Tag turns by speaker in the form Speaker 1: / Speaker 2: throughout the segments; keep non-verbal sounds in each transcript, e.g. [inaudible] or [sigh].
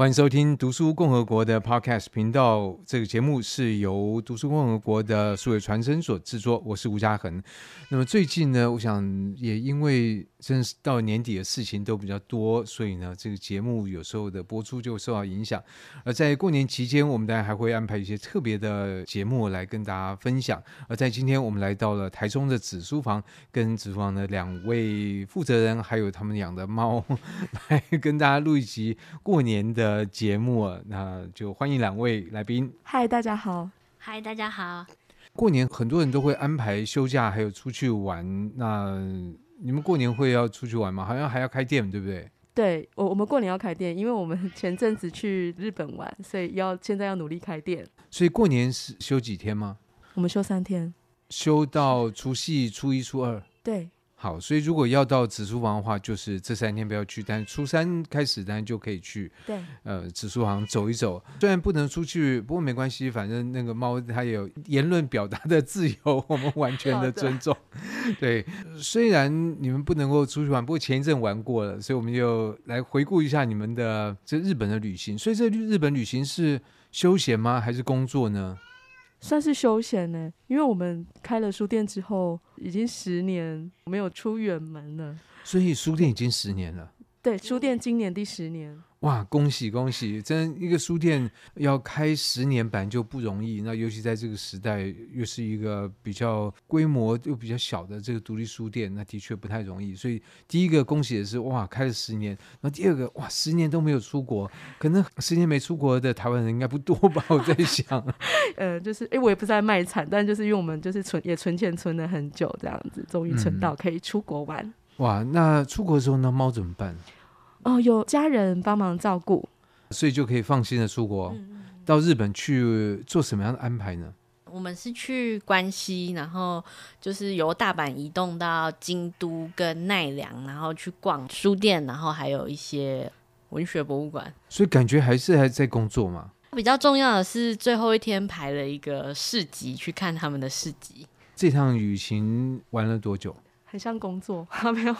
Speaker 1: 欢迎收听读书共和国的 Podcast 频道。这个节目是由读书共和国的数位传声所制作。我是吴家恒。那么最近呢，我想也因为真是到年底的事情都比较多，所以呢，这个节目有时候的播出就受到影响。而在过年期间，我们当然还会安排一些特别的节目来跟大家分享。而在今天，我们来到了台中的紫书房，跟紫书房的两位负责人，还有他们养的猫，[laughs] 来跟大家录一集过年的。呃，节目，那就欢迎两位来宾。
Speaker 2: 嗨，大家好。
Speaker 3: 嗨，大家好。
Speaker 1: 过年很多人都会安排休假，还有出去玩。那你们过年会要出去玩吗？好像还要开店，对不对？
Speaker 2: 对，我我们过年要开店，因为我们前阵子去日本玩，所以要现在要努力开店。
Speaker 1: 所以过年是休几天吗？
Speaker 2: 我们休三天，
Speaker 1: 休到除夕、初一、初二。
Speaker 2: 对。
Speaker 1: 好，所以如果要到紫苏房的话，就是这三天不要去，但是初三开始当然就可以去。
Speaker 2: 对，
Speaker 1: 呃，紫苏房走一走，虽然不能出去，不过没关系，反正那个猫它有言论表达的自由，我们完全的尊重。对，虽然你们不能够出去玩，不过前一阵玩过了，所以我们就来回顾一下你们的这日本的旅行。所以这日本旅行是休闲吗？还是工作呢？
Speaker 2: 算是休闲呢，因为我们开了书店之后，已经十年没有出远门了。
Speaker 1: 所以书店已经十年了。
Speaker 2: 对，书店今年第十年。
Speaker 1: 哇，恭喜恭喜！真一个书店要开十年本来就不容易，那尤其在这个时代，又是一个比较规模又比较小的这个独立书店，那的确不太容易。所以第一个恭喜的是哇，开了十年。那第二个哇，十年都没有出国，可能十年没出国的台湾人应该不多吧？我在想，[laughs]
Speaker 2: 呃，就是哎，我也不是在卖惨，但就是因为我们就是存也存钱存了很久，这样子终于存到可以出国玩。嗯。
Speaker 1: 哇，那出国的时候那猫怎么办？
Speaker 2: 哦，有家人帮忙照顾，
Speaker 1: 所以就可以放心的出国。嗯。到日本去做什么样的安排呢？
Speaker 3: 我们是去关西，然后就是由大阪移动到京都跟奈良，然后去逛书店，然后还有一些文学博物馆。
Speaker 1: 所以感觉还是还在工作嘛。
Speaker 3: 比较重要的是最后一天排了一个市集，去看他们的市集。
Speaker 1: 这趟旅行玩了多久？
Speaker 2: 很像工作，啊 [laughs] 没有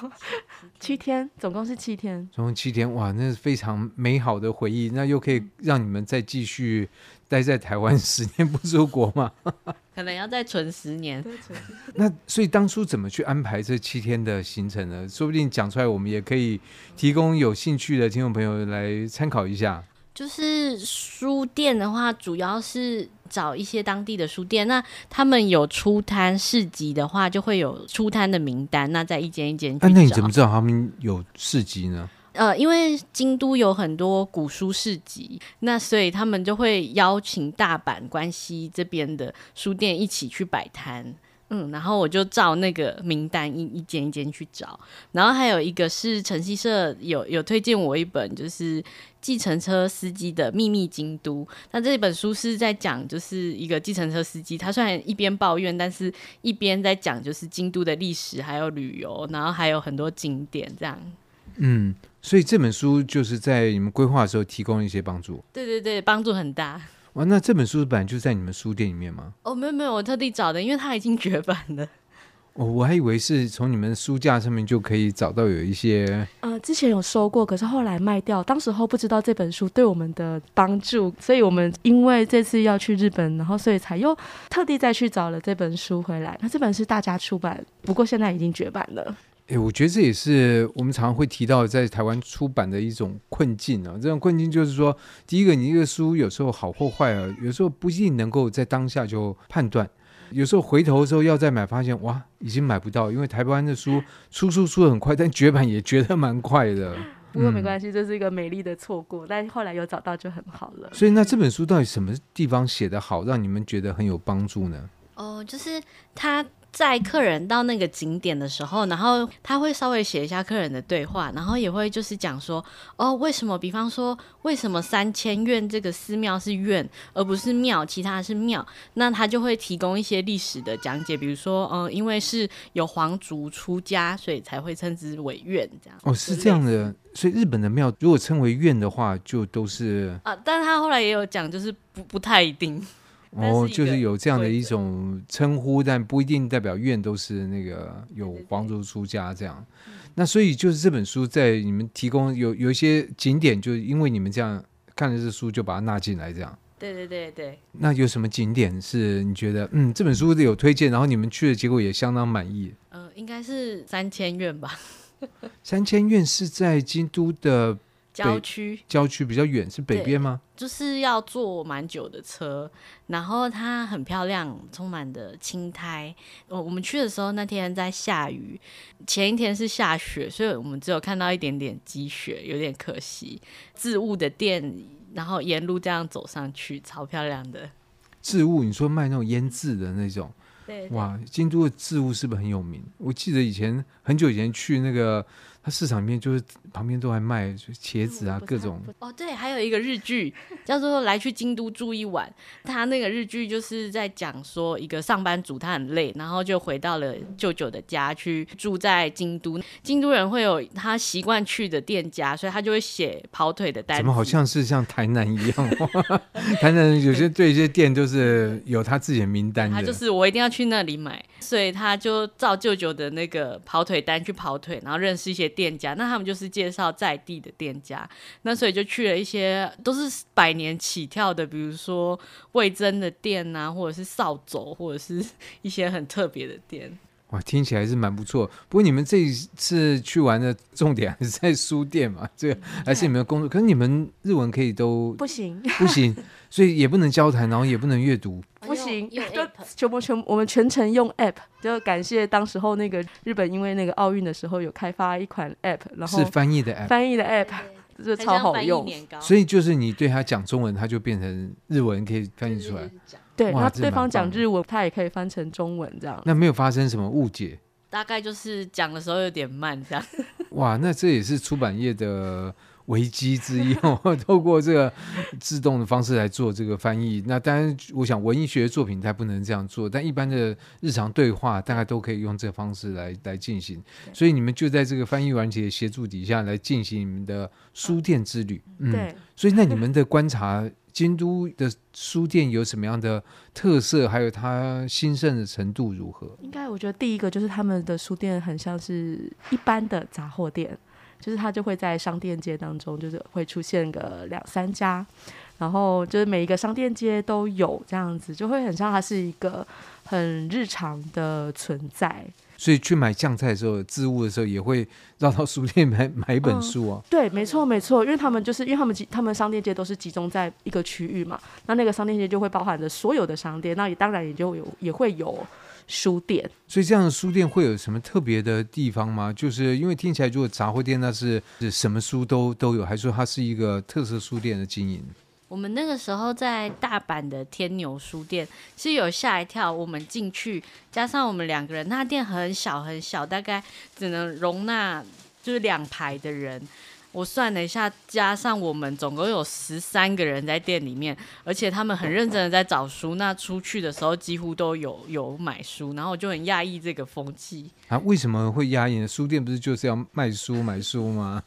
Speaker 2: 七天，总共是七天。
Speaker 1: 总共七天，哇，那是非常美好的回忆。那又可以让你们再继续待在台湾十年不出国吗？[laughs]
Speaker 3: 可能要再存十年。
Speaker 1: 那所以当初怎么去安排这七天的行程呢？说不定讲出来，我们也可以提供有兴趣的听众朋友来参考一下。
Speaker 3: 就是书店的话，主要是找一些当地的书店。那他们有出摊市集的话，就会有出摊的名单。那在一间一间去找。
Speaker 1: 那你怎么知道他们有市集呢？
Speaker 3: 呃，因为京都有很多古书市集，那所以他们就会邀请大阪、关西这边的书店一起去摆摊。嗯，然后我就照那个名单一一间一间去找，然后还有一个是晨曦社有有推荐我一本，就是计程车司机的秘密京都。那这本书是在讲，就是一个计程车司机，他虽然一边抱怨，但是一边在讲就是京都的历史，还有旅游，然后还有很多景点这样。
Speaker 1: 嗯，所以这本书就是在你们规划的时候提供一些帮助。
Speaker 3: 对对对，帮助很大。
Speaker 1: 哇，那这本书本来就在你们书店里面吗？
Speaker 3: 哦，没有没有，我特地找的，因为它已经绝版了。
Speaker 1: 哦，我还以为是从你们书架上面就可以找到有一些。
Speaker 2: 呃，之前有收过，可是后来卖掉，当时候不知道这本书对我们的帮助，所以我们因为这次要去日本，然后所以才又特地再去找了这本书回来。那这本是大家出版，不过现在已经绝版了。
Speaker 1: 哎，我觉得这也是我们常常会提到在台湾出版的一种困境啊。这种困境就是说，第一个，你这个书有时候好或坏啊，有时候不一定能够在当下就判断。有时候回头的时候要再买，发现哇，已经买不到，因为台湾的书出书出的很快，但绝版也觉得蛮快的。
Speaker 2: 不过没关系，这是一个美丽的错过，但后来有找到就很好了。
Speaker 1: 所以，那这本书到底什么地方写得好，让你们觉得很有帮助呢？
Speaker 3: 哦，就是他。在客人到那个景点的时候，然后他会稍微写一下客人的对话，然后也会就是讲说，哦，为什么？比方说，为什么三千院这个寺庙是院而不是庙，其他是庙？那他就会提供一些历史的讲解，比如说，嗯、呃，因为是有皇族出家，所以才会称之为院这样。
Speaker 1: 哦，是这样的，所以日本的庙如果称为院的话，就都是
Speaker 3: 啊，但是他后来也有讲，就是不不太一定。
Speaker 1: 哦，就是有这样的一种称呼，但不一定代表院都是那个有皇族出家这样。对对对。那所以就是这本书在你们提供有有一些景点，就是因为你们这样看了这书就把它纳进来这样。
Speaker 3: 对对对对。
Speaker 1: 那有什么景点是你觉得嗯这本书有推荐，然后你们去的结果也相当满意？
Speaker 3: 嗯、呃，应该是三千院吧。[laughs]
Speaker 1: 三千院是在京都的。
Speaker 3: 郊区，
Speaker 1: 郊区比较远，是北边吗？
Speaker 3: 就是要坐蛮久的车，然后它很漂亮，充满的青苔。我我们去的时候那天在下雨，前一天是下雪，所以我们只有看到一点点积雪，有点可惜。置物的店，然后沿路这样走上去，超漂亮的。
Speaker 1: 置物，你说卖那种腌制的那种？
Speaker 3: 对，对。
Speaker 1: 哇，京都的置物是不是很有名？我记得以前很久以前去那个。它市场里面就是旁边都还卖茄子啊，各种
Speaker 3: 哦，对，还有一个日剧 [laughs] 叫做《来去京都住一晚》，他那个日剧就是在讲说一个上班族他很累，然后就回到了舅舅的家去住在京都。京都人会有他习惯去的店家，所以他就会写跑腿的单。
Speaker 1: 怎么好像是像台南一样？[laughs] 台南有些对一些店就是有他自己的名单的，
Speaker 3: 他就是我一定要去那里买，所以他就照舅舅的那个跑腿单去跑腿，然后认识一些。店家，那他们就是介绍在地的店家，那所以就去了一些都是百年起跳的，比如说味增的店啊，或者是扫帚，或者是一些很特别的店。
Speaker 1: 哇，听起来是蛮不错。不过你们这一次去玩的重点还是在书店嘛？这个还是你们的工作？可是你们日文可以都
Speaker 2: 不行，
Speaker 1: 不行，所以也不能交谈，然后也不能阅读，
Speaker 2: 不行，就全部全我们全程用 app。就感谢当时候那个日本，因为那个奥运的时候有开发一款 app，然后
Speaker 1: 是翻译的 app，
Speaker 2: 翻译的 app，这超好用。
Speaker 1: 所以就是你对他讲中文，他就变成日文可以翻译出来。
Speaker 2: 对，那对方讲日文，他也可以翻成中文这样。
Speaker 1: 那没有发生什么误解？
Speaker 3: 大概就是讲的时候有点慢这样。
Speaker 1: 哇，那这也是出版业的危机之一哦。[laughs] 透过这个自动的方式来做这个翻译，那当然，我想文艺学作品它不能这样做，但一般的日常对话大概都可以用这个方式来来进行。所以你们就在这个翻译软体的协助底下来进行你们的书店之旅。嗯，对。[laughs] 所以那你们的观察。京都的书店有什么样的特色？还有它兴盛的程度如何？
Speaker 2: 应该我觉得第一个就是他们的书店很像是一般的杂货店，就是它就会在商店街当中，就是会出现个两三家，然后就是每一个商店街都有这样子，就会很像它是一个很日常的存在。
Speaker 1: 所以去买酱菜的时候，置物的时候也会绕到书店买买一本书啊。
Speaker 2: 嗯、对，没错没错，因为他们就是因为他们集他们商店街都是集中在一个区域嘛，那那个商店街就会包含着所有的商店，那也当然也就有也会有书店。
Speaker 1: 所以这样的书店会有什么特别的地方吗？就是因为听起来如果杂货店那是是什么书都都有，还是说它是一个特色书店的经营？
Speaker 3: 我们那个时候在大阪的天牛书店，是有吓一跳。我们进去，加上我们两个人，那店很小很小，大概只能容纳就是两排的人。我算了一下，加上我们总共有十三个人在店里面，而且他们很认真的在找书。那出去的时候几乎都有有买书，然后我就很讶异这个风气
Speaker 1: 啊。为什么会讶异？书店不是就是要卖书买书吗？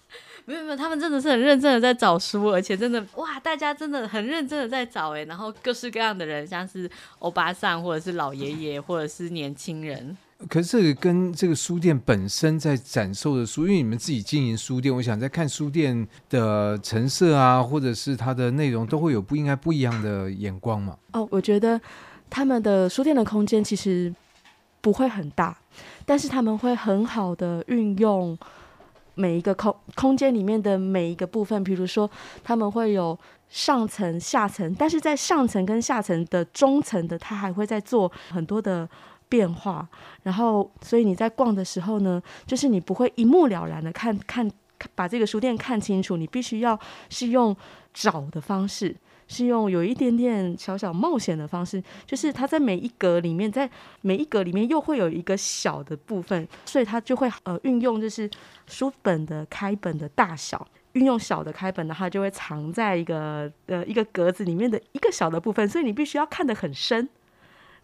Speaker 3: 没有没有，他们真的是很认真的在找书，而且真的哇，大家真的很认真的在找哎，然后各式各样的人，像是欧巴桑，或者是老爷爷，或者是年轻人。
Speaker 1: 可是这个跟这个书店本身在展售的书，因为你们自己经营书店，我想在看书店的成色啊，或者是它的内容，都会有不应该不一样的眼光嘛。
Speaker 2: 哦，我觉得他们的书店的空间其实不会很大，但是他们会很好的运用。每一个空空间里面的每一个部分，比如说他们会有上层、下层，但是在上层跟下层的中层的，它还会在做很多的变化。然后，所以你在逛的时候呢，就是你不会一目了然的看看把这个书店看清楚，你必须要是用找的方式。是用有一点点小小冒险的方式，就是它在每一格里面，在每一格里面又会有一个小的部分，所以它就会呃运用就是书本的开本的大小，运用小的开本的话，就会藏在一个呃一个格子里面的一个小的部分，所以你必须要看得很深。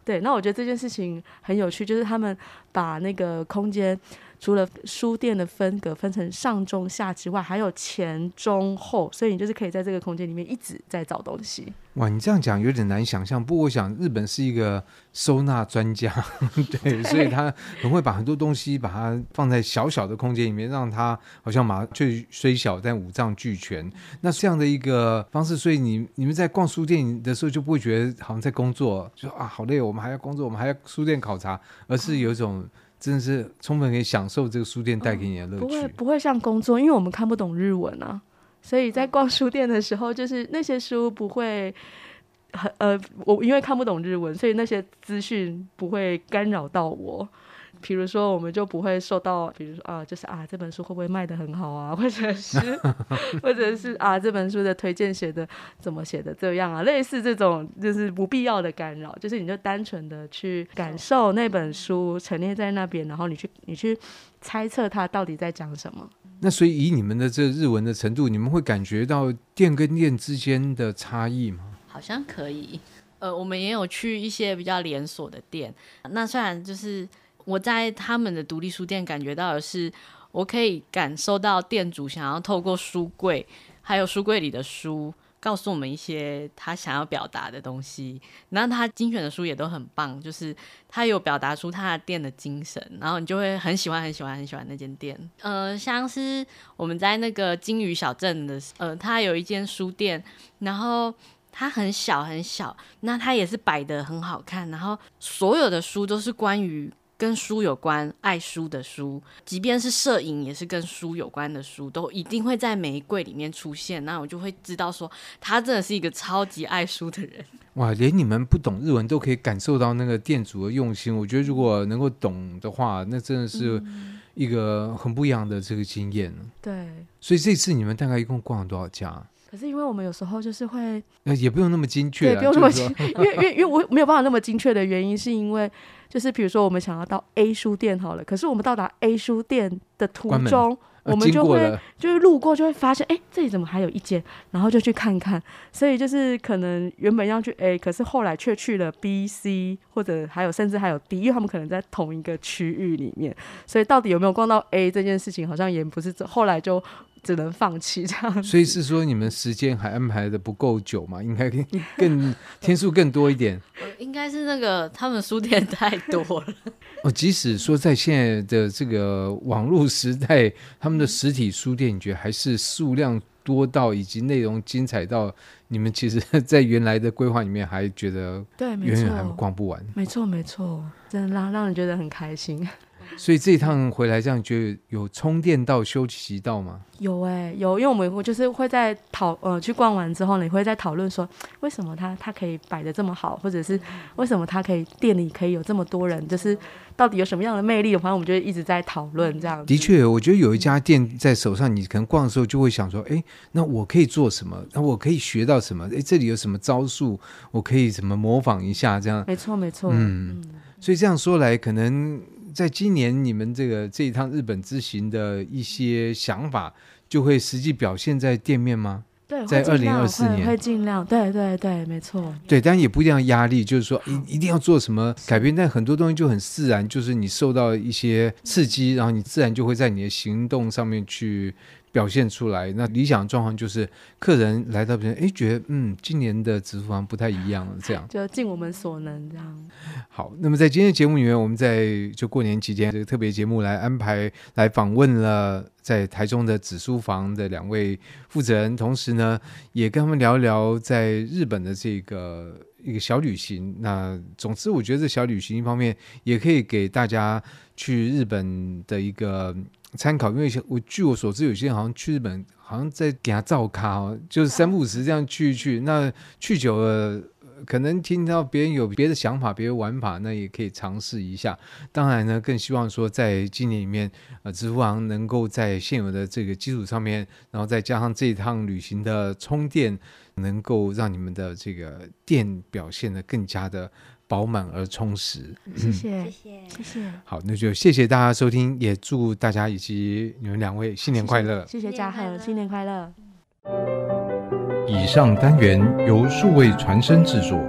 Speaker 2: 对，那我觉得这件事情很有趣，就是他们把那个空间除了书店的分隔分成上中下之外，还有前中后，所以你就是可以在这个空间里面一直在找东西。
Speaker 1: 哇，你这样讲有点难想象。不过我想日本是一个收纳专家，[laughs] 对，所以他很会把很多东西把它放在小小的空间里面，让它好像麻雀虽小，但五脏俱全。那这样的一个方式，所以你你们在逛书店的时候就不会觉得好像在工作，就啊好累，我们还要工作，我们还要书店考察，而是有一种。真的是充分可以享受这个书店带给你的乐趣。
Speaker 2: 不会不会像工作，因为我们看不懂日文啊，所以在逛书店的时候，就是那些书不会很呃，我因为看不懂日文，所以那些资讯不会干扰到我。比如说，我们就不会受到，比如说啊，就是啊，这本书会不会卖的很好啊，[laughs] 或者是，[laughs] 或者是啊，这本书的推荐写的怎么写的这样啊，类似这种就是不必要的干扰，就是你就单纯的去感受那本书陈列在那边，然后你去你去猜测它到底在讲什么。
Speaker 1: 那所以以你们的这日文的程度，你们会感觉到店跟店之间的差异吗？
Speaker 3: 好像可以，呃，我们也有去一些比较连锁的店，那虽然就是。我在他们的独立书店感觉到的是，我可以感受到店主想要透过书柜，还有书柜里的书，告诉我们一些他想要表达的东西。然后他精选的书也都很棒，就是他有表达出他的店的精神，然后你就会很喜欢、很喜欢、很喜欢那间店。呃，像是我们在那个金鱼小镇的，呃，他有一间书店，然后它很小很小，那它也是摆得很好看，然后所有的书都是关于。跟书有关、爱书的书，即便是摄影，也是跟书有关的书，都一定会在每一柜里面出现。那我就会知道说，他真的是一个超级爱书的人。
Speaker 1: 哇，连你们不懂日文都可以感受到那个店主的用心。我觉得如果能够懂的话，那真的是一个很不一样的这个经验。嗯、
Speaker 2: 对，
Speaker 1: 所以这次你们大概一共逛了多少家？
Speaker 2: 可是因为我们有时候就是会，呃
Speaker 1: 也不用那么精确，
Speaker 2: 对，不用那么精，因为因为因为我没有办法那么精确的原因，是因为就是比如说我们想要到 A 书店好了，可是我们到达 A 书店的途中，我们就会就是路过就会发现，哎，这里怎么还有一间？然后就去看看，所以就是可能原本要去 A，可是后来却去了 B、C，或者还有甚至还有 D，因为他们可能在同一个区域里面，所以到底有没有逛到 A 这件事情，好像也不是这后来就。只能放弃这样，
Speaker 1: 所以是说你们时间还安排的不够久嘛？应该更 [laughs] 天数更多一点。[laughs]
Speaker 3: 应该是那个他们书店太多了。
Speaker 1: 哦，即使说在现在的这个网络时代，他们的实体书店，你觉得还是数量多到以及内容精彩到你们其实，在原来的规划里面还觉得对，远远还逛不完。
Speaker 2: 没错，没错，真的让让人觉得很开心。
Speaker 1: 所以这一趟回来，这样觉得有充电到、休息到吗？
Speaker 2: 有哎、欸，有，因为我们我就是会在讨呃去逛完之后呢，你会在讨论说，为什么他他可以摆的这么好，或者是为什么他可以店里可以有这么多人，就是到底有什么样的魅力？反正我们就一直在讨论这样。
Speaker 1: 的确，我觉得有一家店在手上，你可能逛的时候就会想说，哎，那我可以做什么？那我可以学到什么？哎，这里有什么招数？我可以怎么模仿一下？这样。
Speaker 2: 没错，没错。
Speaker 1: 嗯，所以这样说来，可能。在今年你们这个这一趟日本之行的一些想法，就会实际表现在店面吗？
Speaker 2: 对，
Speaker 1: 在二零二四年
Speaker 2: 会尽量，对对对，没错。
Speaker 1: 对，但也不一定要压力，就是说一一定要做什么改变，但很多东西就很自然，就是你受到一些刺激，然后你自然就会在你的行动上面去。表现出来，那理想状况就是客人来到这边，哎，觉得嗯，今年的紫书房不太一样了，这样
Speaker 2: 就尽我们所能这样。
Speaker 1: 好，那么在今天的节目里面，我们在就过年期间这个特别节目来安排来访问了在台中的紫书房的两位负责人，同时呢，也跟他们聊一聊在日本的这个一个小旅行。那总之，我觉得这小旅行一方面也可以给大家去日本的一个。参考，因为我据我所知，有些人好像去日本，好像在给他照咖哦，就是三不五时这样去一去。那去久了，可能听到别人有别的想法、别的玩法，那也可以尝试一下。当然呢，更希望说，在今年里面，呃，支付行能够在现有的这个基础上面，然后再加上这一趟旅行的充电，能够让你们的这个店表现得更加的。饱满而充实，
Speaker 2: 谢谢，谢谢，谢谢。
Speaker 1: 好，那就谢谢大家收听，也祝大家以及你们两位新年快乐。
Speaker 2: 谢谢嘉禾，新年快乐。
Speaker 4: 以上单元由数位传声制作。